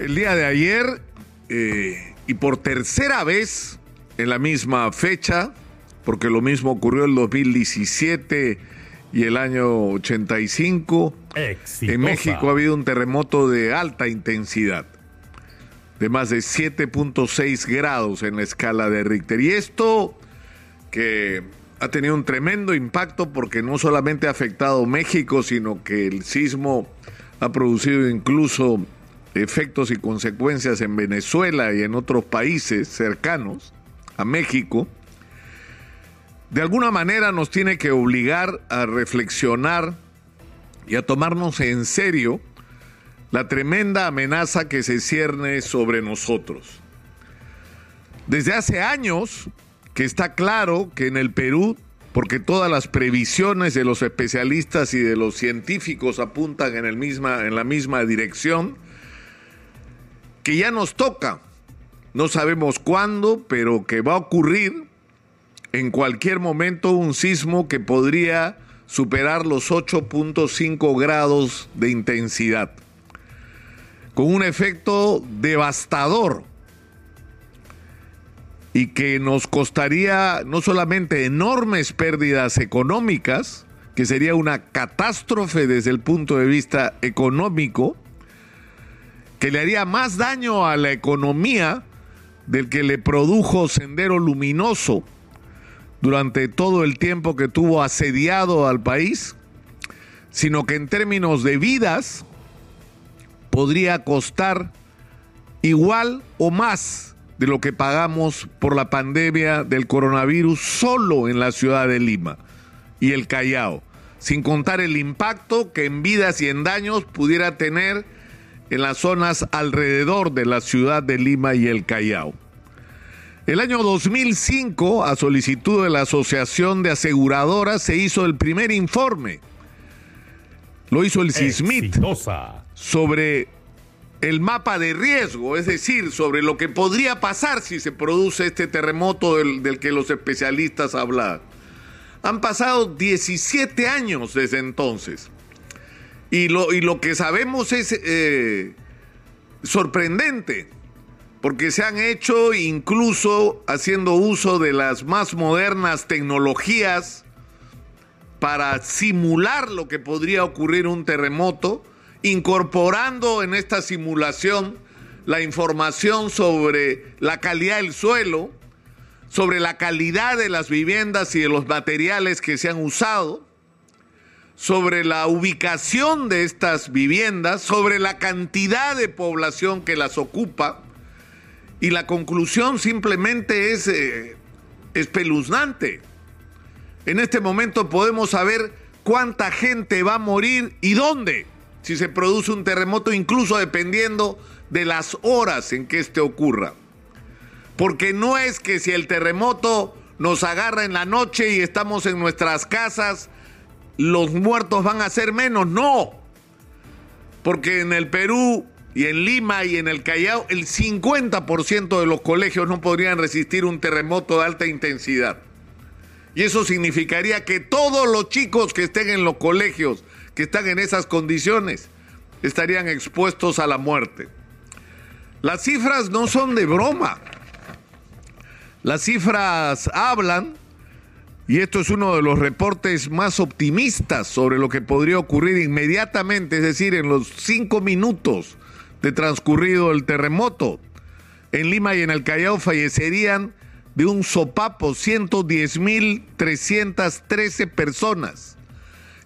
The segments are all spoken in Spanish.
El día de ayer, eh, y por tercera vez en la misma fecha, porque lo mismo ocurrió el 2017 y el año 85, Exitosa. en México ha habido un terremoto de alta intensidad, de más de 7.6 grados en la escala de Richter. Y esto que ha tenido un tremendo impacto porque no solamente ha afectado México, sino que el sismo ha producido incluso efectos y consecuencias en Venezuela y en otros países cercanos a México, de alguna manera nos tiene que obligar a reflexionar y a tomarnos en serio la tremenda amenaza que se cierne sobre nosotros. Desde hace años que está claro que en el Perú, porque todas las previsiones de los especialistas y de los científicos apuntan en, el misma, en la misma dirección, que ya nos toca, no sabemos cuándo, pero que va a ocurrir en cualquier momento un sismo que podría superar los 8.5 grados de intensidad, con un efecto devastador y que nos costaría no solamente enormes pérdidas económicas, que sería una catástrofe desde el punto de vista económico, que le haría más daño a la economía del que le produjo Sendero Luminoso durante todo el tiempo que tuvo asediado al país, sino que en términos de vidas podría costar igual o más de lo que pagamos por la pandemia del coronavirus solo en la ciudad de Lima y el Callao, sin contar el impacto que en vidas y en daños pudiera tener en las zonas alrededor de la ciudad de Lima y el Callao. El año 2005, a solicitud de la Asociación de Aseguradoras, se hizo el primer informe. Lo hizo el CISMIT Exitosa. sobre el mapa de riesgo, es decir, sobre lo que podría pasar si se produce este terremoto del, del que los especialistas hablan. Han pasado 17 años desde entonces. Y lo, y lo que sabemos es eh, sorprendente, porque se han hecho incluso haciendo uso de las más modernas tecnologías para simular lo que podría ocurrir un terremoto, incorporando en esta simulación la información sobre la calidad del suelo, sobre la calidad de las viviendas y de los materiales que se han usado, sobre la ubicación de estas viviendas, sobre la cantidad de población que las ocupa, y la conclusión simplemente es eh, espeluznante. En este momento podemos saber cuánta gente va a morir y dónde si se produce un terremoto, incluso dependiendo de las horas en que este ocurra. Porque no es que si el terremoto nos agarra en la noche y estamos en nuestras casas, los muertos van a ser menos, no. Porque en el Perú y en Lima y en el Callao, el 50% de los colegios no podrían resistir un terremoto de alta intensidad. Y eso significaría que todos los chicos que estén en los colegios, que están en esas condiciones, estarían expuestos a la muerte. Las cifras no son de broma. Las cifras hablan, y esto es uno de los reportes más optimistas sobre lo que podría ocurrir inmediatamente, es decir, en los cinco minutos de transcurrido el terremoto. En Lima y en el Callao fallecerían de un sopapo 110.313 personas.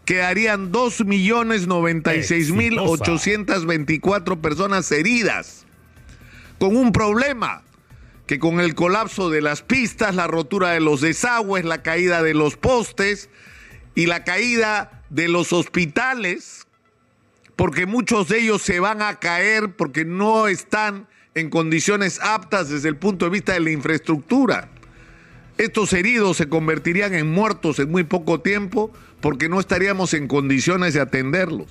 Quedarían 2.096.824 personas heridas. Con un problema que con el colapso de las pistas, la rotura de los desagües, la caída de los postes y la caída de los hospitales, porque muchos de ellos se van a caer porque no están en condiciones aptas desde el punto de vista de la infraestructura. Estos heridos se convertirían en muertos en muy poco tiempo porque no estaríamos en condiciones de atenderlos.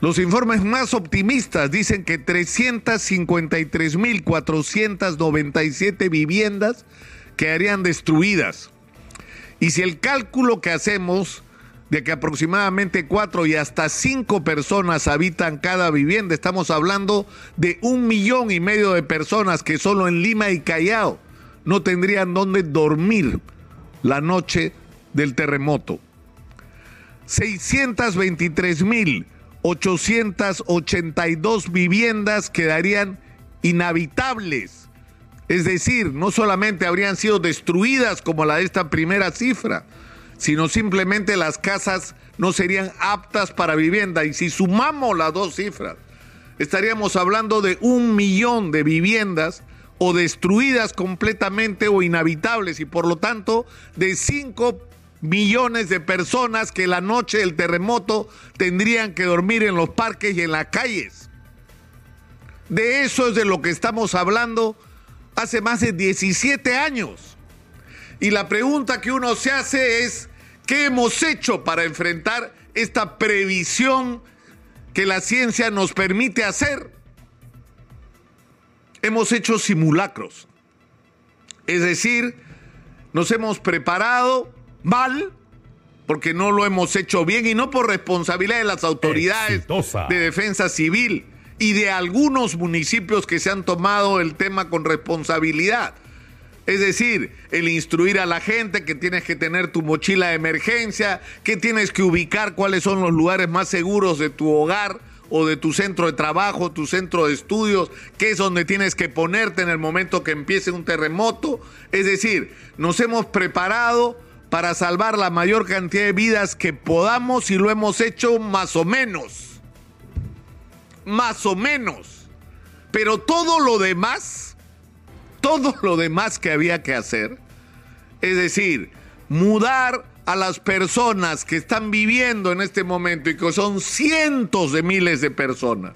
Los informes más optimistas dicen que 353.497 viviendas quedarían destruidas. Y si el cálculo que hacemos de que aproximadamente cuatro y hasta cinco personas habitan cada vivienda. Estamos hablando de un millón y medio de personas que solo en Lima y Callao no tendrían dónde dormir la noche del terremoto. 623.882 viviendas quedarían inhabitables. Es decir, no solamente habrían sido destruidas como la de esta primera cifra, sino simplemente las casas no serían aptas para vivienda. Y si sumamos las dos cifras, estaríamos hablando de un millón de viviendas o destruidas completamente o inhabitables y por lo tanto de cinco millones de personas que la noche del terremoto tendrían que dormir en los parques y en las calles. De eso es de lo que estamos hablando hace más de 17 años. Y la pregunta que uno se hace es, ¿qué hemos hecho para enfrentar esta previsión que la ciencia nos permite hacer? Hemos hecho simulacros. Es decir, nos hemos preparado mal porque no lo hemos hecho bien y no por responsabilidad de las autoridades de defensa civil y de algunos municipios que se han tomado el tema con responsabilidad. Es decir, el instruir a la gente que tienes que tener tu mochila de emergencia, que tienes que ubicar cuáles son los lugares más seguros de tu hogar o de tu centro de trabajo, tu centro de estudios, qué es donde tienes que ponerte en el momento que empiece un terremoto. Es decir, nos hemos preparado para salvar la mayor cantidad de vidas que podamos y lo hemos hecho más o menos más o menos. Pero todo lo demás, todo lo demás que había que hacer, es decir, mudar a las personas que están viviendo en este momento y que son cientos de miles de personas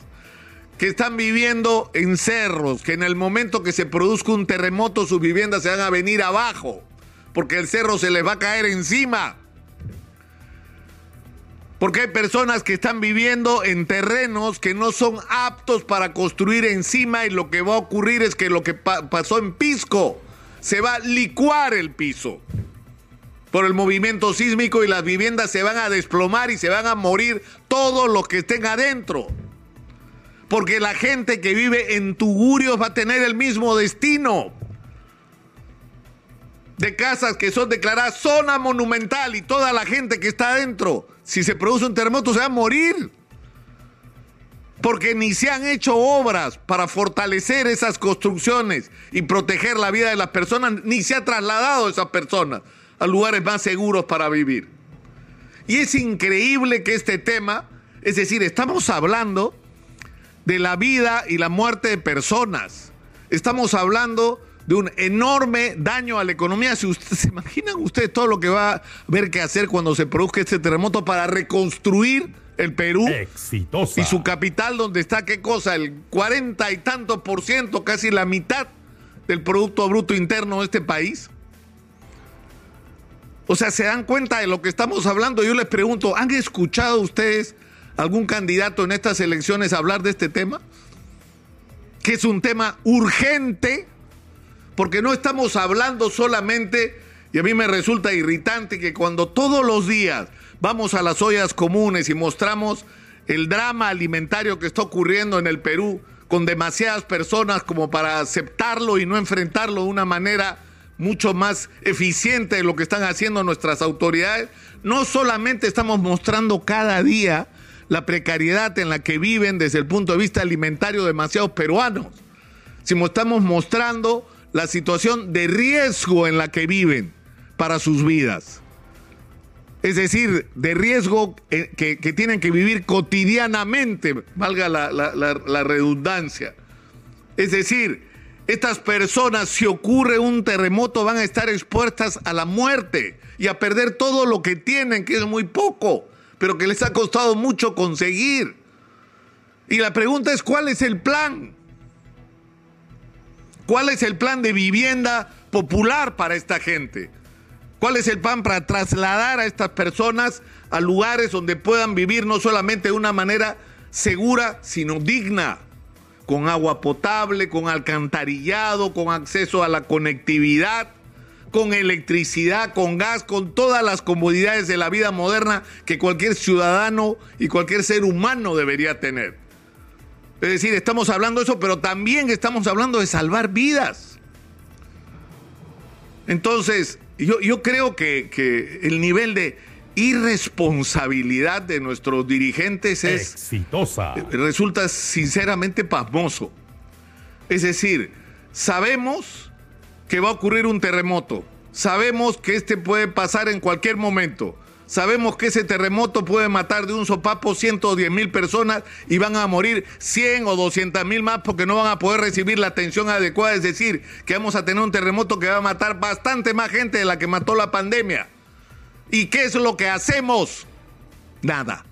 que están viviendo en cerros, que en el momento que se produzca un terremoto sus viviendas se van a venir abajo, porque el cerro se les va a caer encima. Porque hay personas que están viviendo en terrenos que no son aptos para construir encima y lo que va a ocurrir es que lo que pasó en Pisco se va a licuar el piso por el movimiento sísmico y las viviendas se van a desplomar y se van a morir todos los que estén adentro. Porque la gente que vive en Tugurios va a tener el mismo destino de casas que son declaradas zona monumental y toda la gente que está adentro, si se produce un terremoto, se va a morir. Porque ni se han hecho obras para fortalecer esas construcciones y proteger la vida de las personas, ni se ha trasladado a esas personas a lugares más seguros para vivir. Y es increíble que este tema, es decir, estamos hablando de la vida y la muerte de personas. Estamos hablando de un enorme daño a la economía. Si usted, ¿Se imaginan ustedes todo lo que va a haber que hacer cuando se produzca este terremoto para reconstruir el Perú? Exitosa. Y su capital, donde está, ¿qué cosa? El cuarenta y tanto por ciento, casi la mitad del Producto Bruto Interno de este país. O sea, ¿se dan cuenta de lo que estamos hablando? Yo les pregunto, ¿han escuchado ustedes algún candidato en estas elecciones hablar de este tema? Que es un tema urgente porque no estamos hablando solamente, y a mí me resulta irritante que cuando todos los días vamos a las ollas comunes y mostramos el drama alimentario que está ocurriendo en el Perú con demasiadas personas como para aceptarlo y no enfrentarlo de una manera mucho más eficiente de lo que están haciendo nuestras autoridades, no solamente estamos mostrando cada día la precariedad en la que viven desde el punto de vista alimentario demasiados peruanos, sino estamos mostrando la situación de riesgo en la que viven para sus vidas. Es decir, de riesgo eh, que, tienen que vivir cotidianamente, valga la, la redundancia. Es decir, estas personas, si ocurre un terremoto, van a estar expuestas a la muerte y a perder todo lo que tienen, que es muy poco, pero que les ha costado mucho conseguir. Y la pregunta es, ¿cuál es el plan? ¿Cuál es el plan de vivienda popular para esta gente? ¿Cuál es el plan para trasladar a estas personas a lugares donde puedan vivir no solamente de una manera segura, sino digna? Con agua potable, con alcantarillado, con acceso a la conectividad, con electricidad, con gas, con todas las comodidades de la vida moderna que cualquier ciudadano y cualquier ser humano debería tener. Es decir, estamos hablando de eso, pero también estamos hablando de salvar vidas. Entonces, yo, yo creo que, que el nivel de irresponsabilidad de nuestros dirigentes es exitosa. Resulta sinceramente pasmoso. Es decir, sabemos que va a ocurrir un terremoto. Sabemos que este puede pasar en cualquier momento. Sabemos que ese terremoto puede matar de un sopapo 110 mil personas y van a morir 100 o 200 mil más porque no van a poder recibir la atención adecuada. Es decir, que vamos a tener un terremoto que va a matar bastante más gente de la que mató la pandemia. ¿Y qué es lo que hacemos? Nada.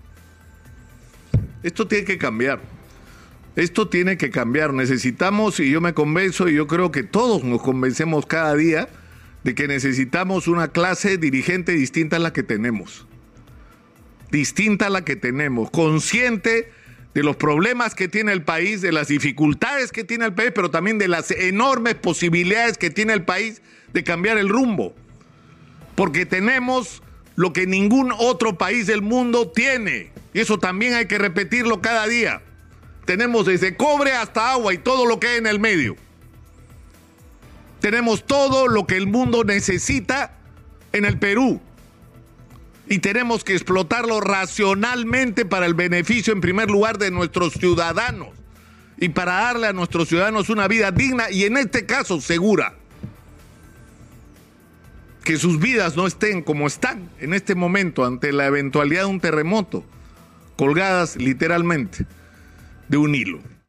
Esto tiene que cambiar. Esto tiene que cambiar. Necesitamos, y yo me convenzo, y yo creo que todos nos convencemos cada día, de que necesitamos una clase dirigente distinta a la que tenemos. Distinta a la que tenemos, consciente de los problemas que tiene el país, de las dificultades que tiene el país, pero también de las enormes posibilidades que tiene el país de cambiar el rumbo. Porque tenemos lo que ningún otro país del mundo tiene. Y eso también hay que repetirlo cada día. Tenemos desde cobre hasta agua y todo lo que hay en el medio. Tenemos todo lo que el mundo necesita en el Perú. Y tenemos que explotarlo racionalmente para el beneficio, en primer lugar, de nuestros ciudadanos. Y para darle a nuestros ciudadanos una vida digna y en este caso segura. Que sus vidas no estén como están en este momento ante la eventualidad de un terremoto, colgadas literalmente de un hilo.